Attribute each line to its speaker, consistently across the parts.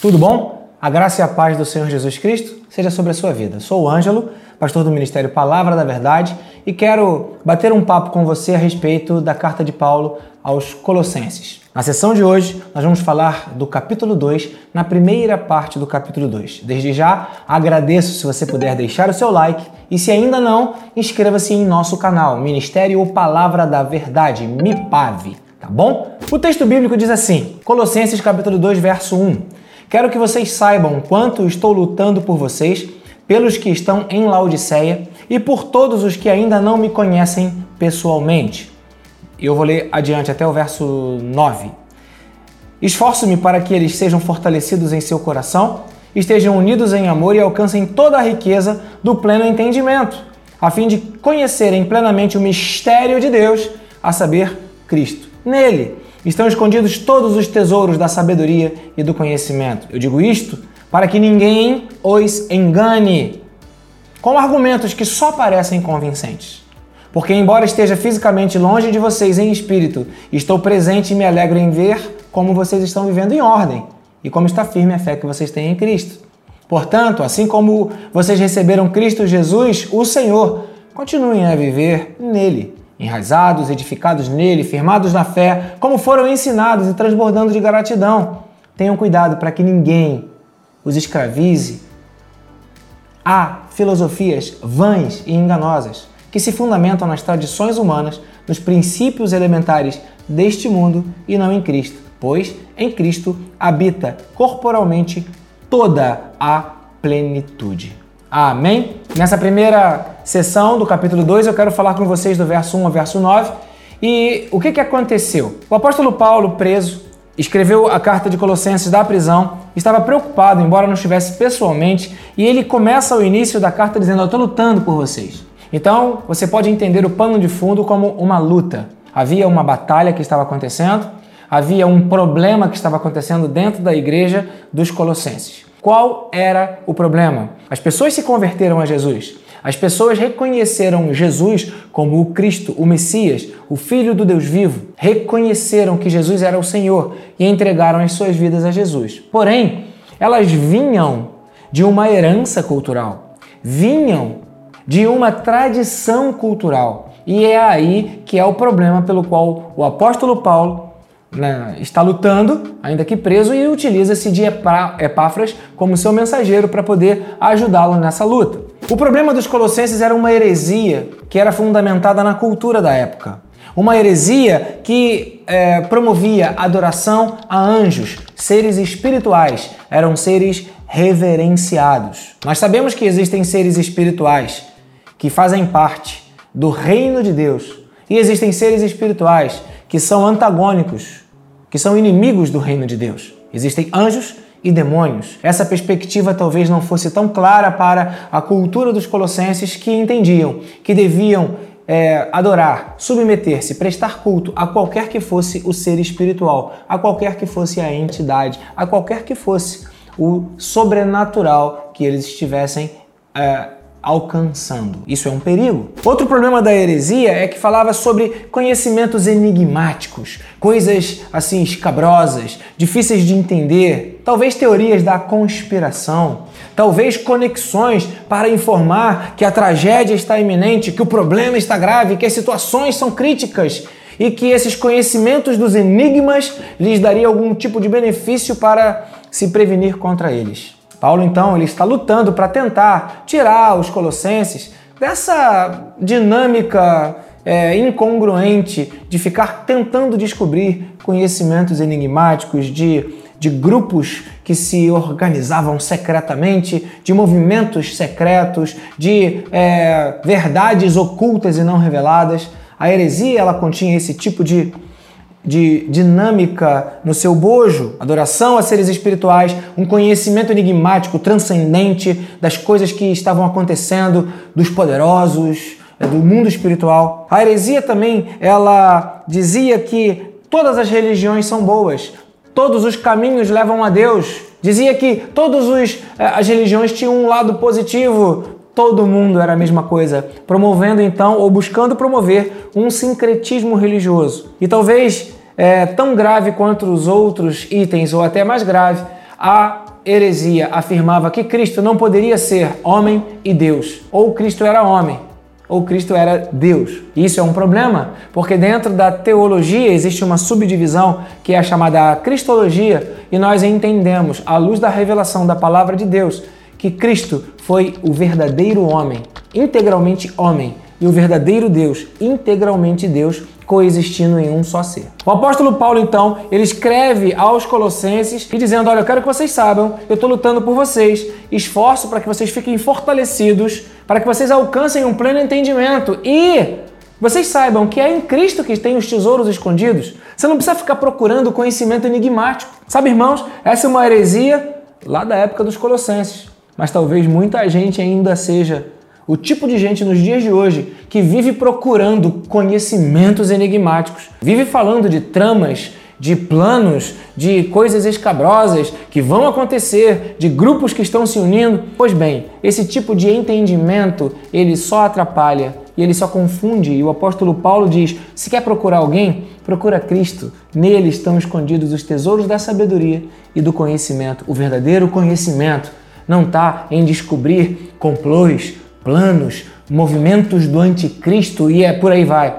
Speaker 1: Tudo bom? A graça e a paz do Senhor Jesus Cristo seja sobre a sua vida. Sou o Ângelo, pastor do Ministério Palavra da Verdade, e quero bater um papo com você a respeito da carta de Paulo aos Colossenses. Na sessão de hoje, nós vamos falar do capítulo 2, na primeira parte do capítulo 2. Desde já, agradeço se você puder deixar o seu like e se ainda não, inscreva-se em nosso canal, Ministério Palavra da Verdade, MIPAV, tá bom? O texto bíblico diz assim, Colossenses capítulo 2, verso 1. Quero que vocês saibam quanto estou lutando por vocês, pelos que estão em Laodiceia e por todos os que ainda não me conhecem pessoalmente. Eu vou ler adiante até o verso 9. Esforço-me para que eles sejam fortalecidos em seu coração, estejam unidos em amor e alcancem toda a riqueza do pleno entendimento, a fim de conhecerem plenamente o mistério de Deus, a saber, Cristo. Nele estão escondidos todos os tesouros da sabedoria e do conhecimento. Eu digo isto para que ninguém os engane com argumentos que só parecem convincentes. Porque, embora esteja fisicamente longe de vocês em espírito, estou presente e me alegro em ver como vocês estão vivendo em ordem e como está firme a fé que vocês têm em Cristo. Portanto, assim como vocês receberam Cristo Jesus, o Senhor, continuem a viver nele enraizados, edificados nele, firmados na fé, como foram ensinados e transbordando de gratidão. Tenham cuidado para que ninguém os escravize a filosofias vãs e enganosas que se fundamentam nas tradições humanas, nos princípios elementares deste mundo e não em Cristo, pois em Cristo habita corporalmente toda a plenitude. Amém? Nessa primeira sessão do capítulo 2, eu quero falar com vocês do verso 1 ao verso 9. E o que, que aconteceu? O apóstolo Paulo, preso, escreveu a carta de Colossenses da prisão, estava preocupado, embora não estivesse pessoalmente, e ele começa o início da carta dizendo: Eu estou lutando por vocês. Então, você pode entender o pano de fundo como uma luta. Havia uma batalha que estava acontecendo, havia um problema que estava acontecendo dentro da igreja dos Colossenses. Qual era o problema? As pessoas se converteram a Jesus. As pessoas reconheceram Jesus como o Cristo, o Messias, o Filho do Deus vivo. Reconheceram que Jesus era o Senhor e entregaram as suas vidas a Jesus. Porém, elas vinham de uma herança cultural, vinham de uma tradição cultural. E é aí que é o problema pelo qual o apóstolo Paulo né, está lutando, ainda que preso, e utiliza-se de Epáfras como seu mensageiro para poder ajudá-lo nessa luta. O problema dos colossenses era uma heresia que era fundamentada na cultura da época. Uma heresia que é, promovia adoração a anjos, seres espirituais, eram seres reverenciados. Nós sabemos que existem seres espirituais que fazem parte do reino de Deus e existem seres espirituais que são antagônicos, que são inimigos do reino de Deus. Existem anjos e demônios. Essa perspectiva talvez não fosse tão clara para a cultura dos colossenses que entendiam que deviam é, adorar, submeter-se, prestar culto a qualquer que fosse o ser espiritual, a qualquer que fosse a entidade, a qualquer que fosse o sobrenatural que eles estivessem é, alcançando. Isso é um perigo. Outro problema da heresia é que falava sobre conhecimentos enigmáticos, coisas assim escabrosas, difíceis de entender, talvez teorias da conspiração, talvez conexões para informar que a tragédia está iminente, que o problema está grave, que as situações são críticas e que esses conhecimentos dos enigmas lhes daria algum tipo de benefício para se prevenir contra eles. Paulo então ele está lutando para tentar tirar os colossenses dessa dinâmica é, incongruente de ficar tentando descobrir conhecimentos enigmáticos de, de grupos que se organizavam secretamente, de movimentos secretos, de é, verdades ocultas e não reveladas. A heresia ela continha esse tipo de de dinâmica no seu bojo, adoração a seres espirituais, um conhecimento enigmático, transcendente das coisas que estavam acontecendo, dos poderosos, é, do mundo espiritual. A heresia também, ela dizia que todas as religiões são boas, todos os caminhos levam a Deus. Dizia que todas é, as religiões tinham um lado positivo, todo mundo era a mesma coisa, promovendo então ou buscando promover um sincretismo religioso. E talvez é, tão grave quanto os outros itens, ou até mais grave, a heresia afirmava que Cristo não poderia ser homem e Deus, ou Cristo era homem, ou Cristo era Deus. Isso é um problema, porque dentro da teologia existe uma subdivisão que é chamada cristologia, e nós entendemos, à luz da revelação da palavra de Deus, que Cristo foi o verdadeiro homem, integralmente homem, e o verdadeiro Deus, integralmente Deus, coexistindo em um só ser. O apóstolo Paulo, então, ele escreve aos Colossenses e dizendo: Olha, eu quero que vocês saibam, eu estou lutando por vocês, esforço para que vocês fiquem fortalecidos, para que vocês alcancem um pleno entendimento e vocês saibam que é em Cristo que tem os tesouros escondidos. Você não precisa ficar procurando conhecimento enigmático. Sabe, irmãos, essa é uma heresia lá da época dos Colossenses. Mas talvez muita gente ainda seja o tipo de gente nos dias de hoje que vive procurando conhecimentos enigmáticos, vive falando de tramas, de planos, de coisas escabrosas que vão acontecer, de grupos que estão se unindo. Pois bem, esse tipo de entendimento, ele só atrapalha e ele só confunde. E o apóstolo Paulo diz: se quer procurar alguém, procura Cristo. Nele estão escondidos os tesouros da sabedoria e do conhecimento. O verdadeiro conhecimento não está em descobrir complôs, planos, movimentos do anticristo e é por aí vai.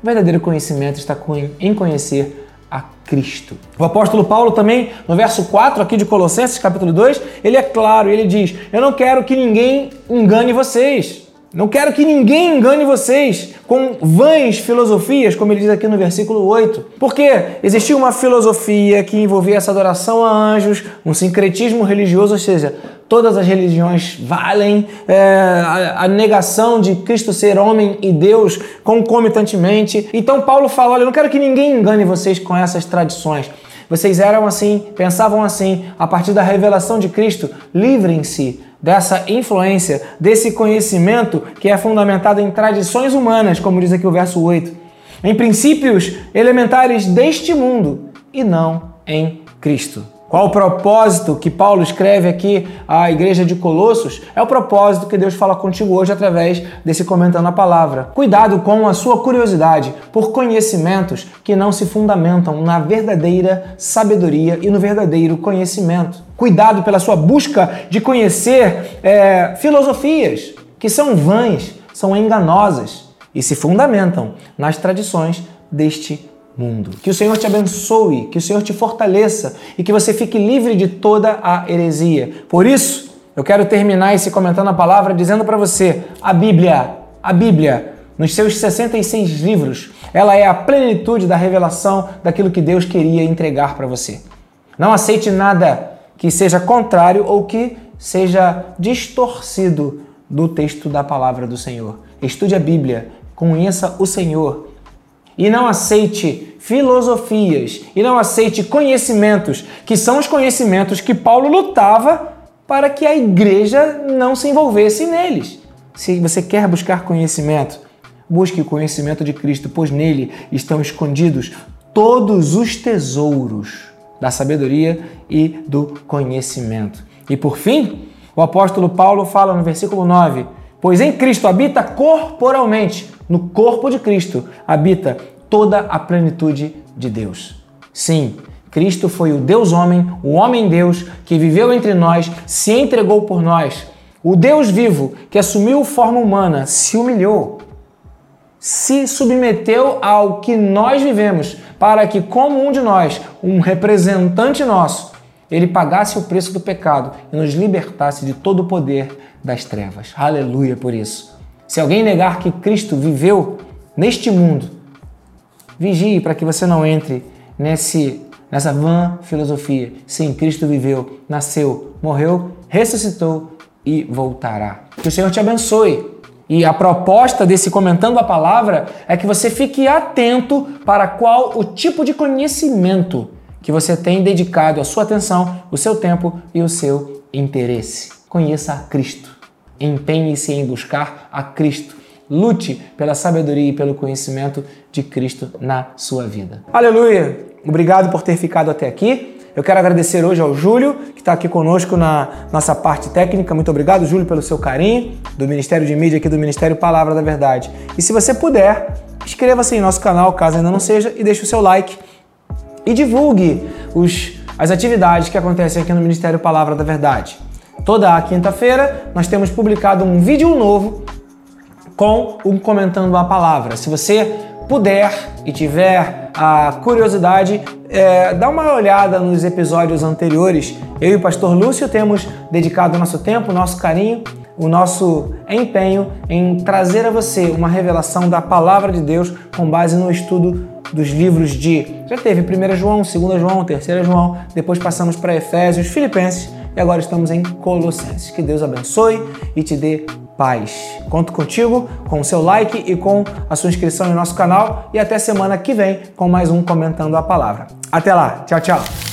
Speaker 1: O verdadeiro conhecimento está em conhecer a Cristo. O apóstolo Paulo também, no verso 4 aqui de Colossenses, capítulo 2, ele é claro, ele diz: "Eu não quero que ninguém engane vocês. Não quero que ninguém engane vocês com vãs filosofias, como ele diz aqui no versículo 8. Porque existia uma filosofia que envolvia essa adoração a anjos, um sincretismo religioso, ou seja, todas as religiões valem, é, a, a, negação de Cristo ser homem e Deus concomitantemente. Então Paulo fala: olha, eu não quero que ninguém engane vocês com essas tradições. Vocês eram assim, pensavam assim, a partir da revelação de Cristo, livrem-se dessa influência, desse conhecimento que é fundamentado em tradições humanas, como diz aqui o verso 8, em princípios elementares deste mundo e não em Cristo. Qual o propósito que Paulo escreve aqui à igreja de Colossos? É o propósito que Deus fala contigo hoje através desse comentando a palavra. Cuidado com a sua curiosidade por conhecimentos que não se fundamentam na verdadeira sabedoria e no verdadeiro conhecimento. Cuidado pela sua busca de conhecer é, filosofias que são vãs, são enganosas e se fundamentam nas tradições deste mundo. Que o Senhor te abençoe, que o Senhor te fortaleça e que você fique livre de toda a heresia. Por isso, eu quero terminar esse comentando a palavra dizendo para você: a Bíblia, a Bíblia, nos seus 66 livros, ela é a plenitude da revelação daquilo que Deus queria entregar para você. Não aceite nada que seja contrário ou que seja distorcido do texto da palavra do Senhor. Estude a Bíblia, conheça o Senhor e não aceite filosofias e não aceite conhecimentos, que são os conhecimentos que Paulo lutava para que a igreja não se envolvesse neles. Se você quer buscar conhecimento, busque o conhecimento de Cristo, pois nele estão escondidos todos os tesouros da sabedoria e do conhecimento. E por fim, o apóstolo Paulo fala no versículo 9: Pois em Cristo habita corporalmente no corpo de Cristo habita toda a plenitude de Deus. Sim, Cristo foi o Deus homem, o homem Deus que viveu entre nós, se entregou por nós. O Deus vivo que assumiu forma humana, se humilhou, se submeteu ao que nós vivemos, para que, como um de nós, um representante nosso, ele pagasse o preço do pecado e nos libertasse de todo o poder das trevas. Aleluia por isso. Se alguém negar que Cristo viveu neste mundo, vigie para que você não entre nesse, nessa vã filosofia. Sim, Cristo viveu, nasceu, morreu, ressuscitou e voltará. Que o Senhor te abençoe. E a proposta desse comentando a palavra é que você fique atento para qual o tipo de conhecimento que você tem dedicado a sua atenção, o seu tempo e o seu interesse. Conheça a Cristo. Empenhe-se em buscar a Cristo. Lute pela sabedoria e pelo conhecimento de Cristo na sua vida. Aleluia! Obrigado por ter ficado até aqui. Eu quero agradecer hoje ao Júlio, que está aqui conosco na nossa parte técnica. Muito obrigado, Júlio, pelo seu carinho, do Ministério de Mídia aqui do Ministério Palavra da Verdade. E se você puder, inscreva-se em nosso canal, caso ainda não seja, e deixe o seu like. E divulgue os as atividades que acontecem aqui no Ministério Palavra da Verdade. Toda a quinta-feira nós temos publicado um vídeo novo com um comentando a palavra. Se você puder e tiver a curiosidade, é, dá uma olhada nos episódios anteriores. Eu e o pastor Lúcio temos dedicado o nosso tempo, o nosso carinho, o nosso empenho em trazer a você uma revelação da palavra de Deus com base no estudo dos livros de. Já teve 1 João, 2 João, 3 João, depois passamos para Efésios, Filipenses e agora estamos em Colossenses. Que Deus abençoe e te dê paz. Conto contigo com o seu like e com a sua inscrição em nosso canal e até semana que vem com mais um Comentando a Palavra. Até lá, tchau, tchau!